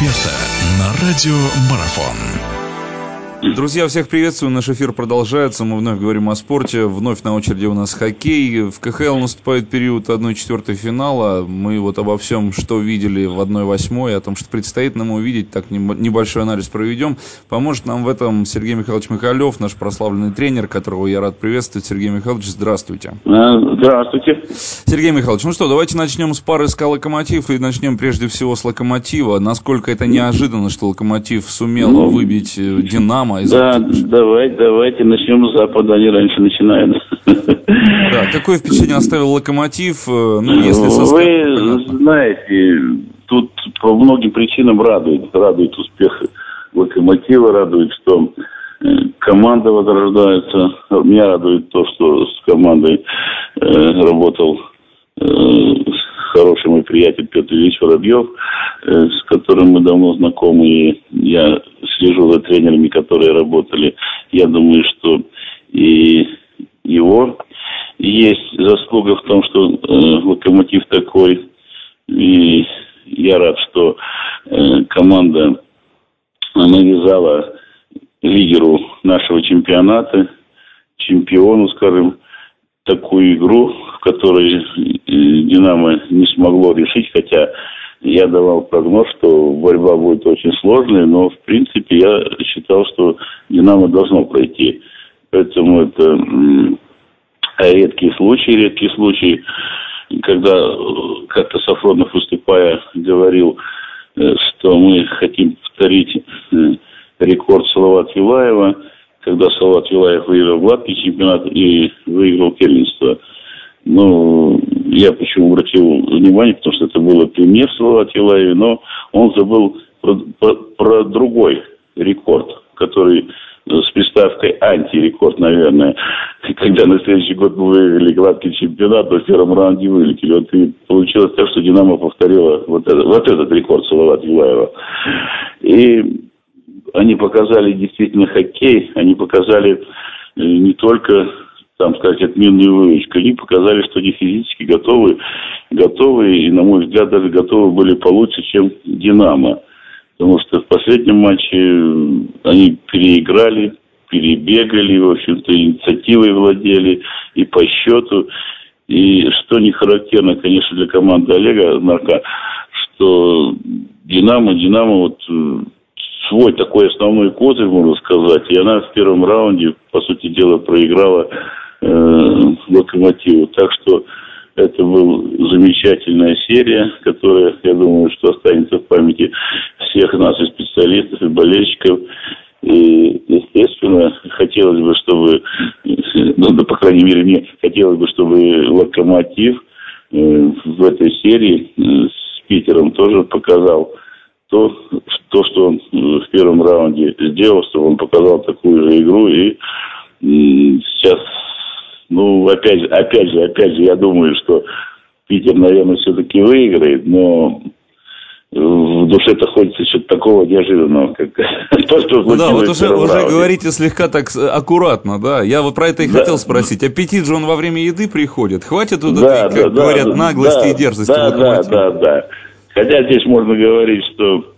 эксперта на радио Марафон. Друзья, всех приветствую. Наш эфир продолжается. Мы вновь говорим о спорте. Вновь на очереди у нас хоккей. В КХЛ наступает период 1-4 финала. Мы вот обо всем, что видели в 1-8, о том, что предстоит нам увидеть, так небольшой анализ проведем. Поможет нам в этом Сергей Михайлович Михалев, наш прославленный тренер, которого я рад приветствовать. Сергей Михайлович, здравствуйте. А, здравствуйте. Сергей Михайлович, ну что, давайте начнем с пары СКА «Локомотив» и начнем прежде всего с «Локомотива». Насколько это неожиданно, что «Локомотив» сумел ну, выбить э, «Динамо» Динамо. Из да, давайте, давайте начнем с Запада, они раньше начинают. Да, какое впечатление оставил Локомотив, э, ну, если состав... Вы знаете, тут по многим причинам радует, радует успех Локомотива, радует, что э, команда возрождается. Меня радует то, что с командой э, работал э, хороший мой приятель Петр Ильич Воробьев, э, с которым мы давно знакомы, и я слежу за тренерами, которые работали. Я думаю, что и его есть заслуга в том, что э, локомотив такой. И я рад, что э, команда навязала лидеру нашего чемпионата, чемпиону, скажем, такую игру, в которой э, «Динамо» не смогло решить, хотя я давал прогноз, что борьба будет очень сложной, но в принципе я считал, что Динамо должно пройти. Поэтому это редкий случай, редкий случай, когда э, как-то Сафронов выступая говорил, э, что мы хотим повторить э, рекорд Салават Юлаева, когда Салават Юлаев выиграл гладкий чемпионат и выиграл первенство. Ну, я почему обратил внимание, потому что это было пример слова Тилаеви, но он забыл про, про, про другой рекорд, который с приставкой антирекорд, наверное, когда на следующий год мы выиграли гладкий чемпионат, в первом раунде вылетели. Вот и получилось так, что «Динамо» повторила вот, это, вот этот рекорд Салават Юлаева. И они показали действительно хоккей, они показали э, не только там сказать, отменную выручку. Они показали, что они физически готовы, готовы и, на мой взгляд, даже готовы были получше, чем «Динамо». Потому что в последнем матче они переиграли, перебегали, в общем-то, инициативой владели и по счету. И что не характерно, конечно, для команды Олега Марка, что «Динамо», «Динамо» вот свой такой основной козырь, можно сказать, и она в первом раунде, по сути дела, проиграла э, локомотиву. Так что это была замечательная серия, которая, я думаю, что останется в памяти всех нас и специалистов, и болельщиков. И, естественно, хотелось бы, чтобы, ну, да, по крайней мере, мне хотелось бы, чтобы локомотив э, в этой серии э, с Питером тоже показал то, то, что он э, в первом раунде сделал, чтобы он показал такую же игру. И сейчас ну, опять же, опять же, опять же, я думаю, что Питер, наверное, все-таки выиграет, но в душе-то хочется что-то такого неожиданного, как то, что ну, Да, вот уже, уже говорите слегка так аккуратно, да. Я вот про это и да. хотел спросить. Аппетит же он во время еды приходит. Хватит вот да, этой, как да, говорят, да, наглости да, и дерзости. Да, да, да, да. Хотя здесь можно говорить, что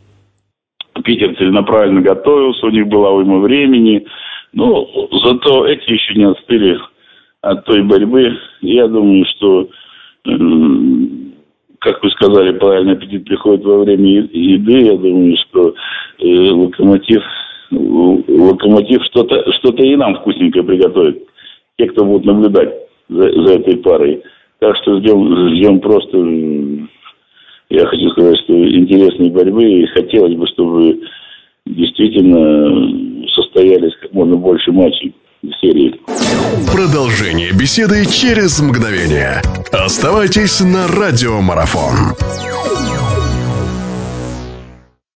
Питер целенаправленно готовился, у них была уйма времени. Но зато эти еще не отстыли от той борьбы. Я думаю, что, как вы сказали, правильно аппетит приходит во время еды. Я думаю, что э, локомотив, локомотив что-то что и нам вкусненькое приготовит. Те, кто будут наблюдать за, за этой парой. Так что ждем, ждем просто, я хочу сказать, что интересной борьбы. И хотелось бы, чтобы действительно состоялись как можно больше матчей серии. Продолжение беседы через мгновение. Оставайтесь на радиомарафон.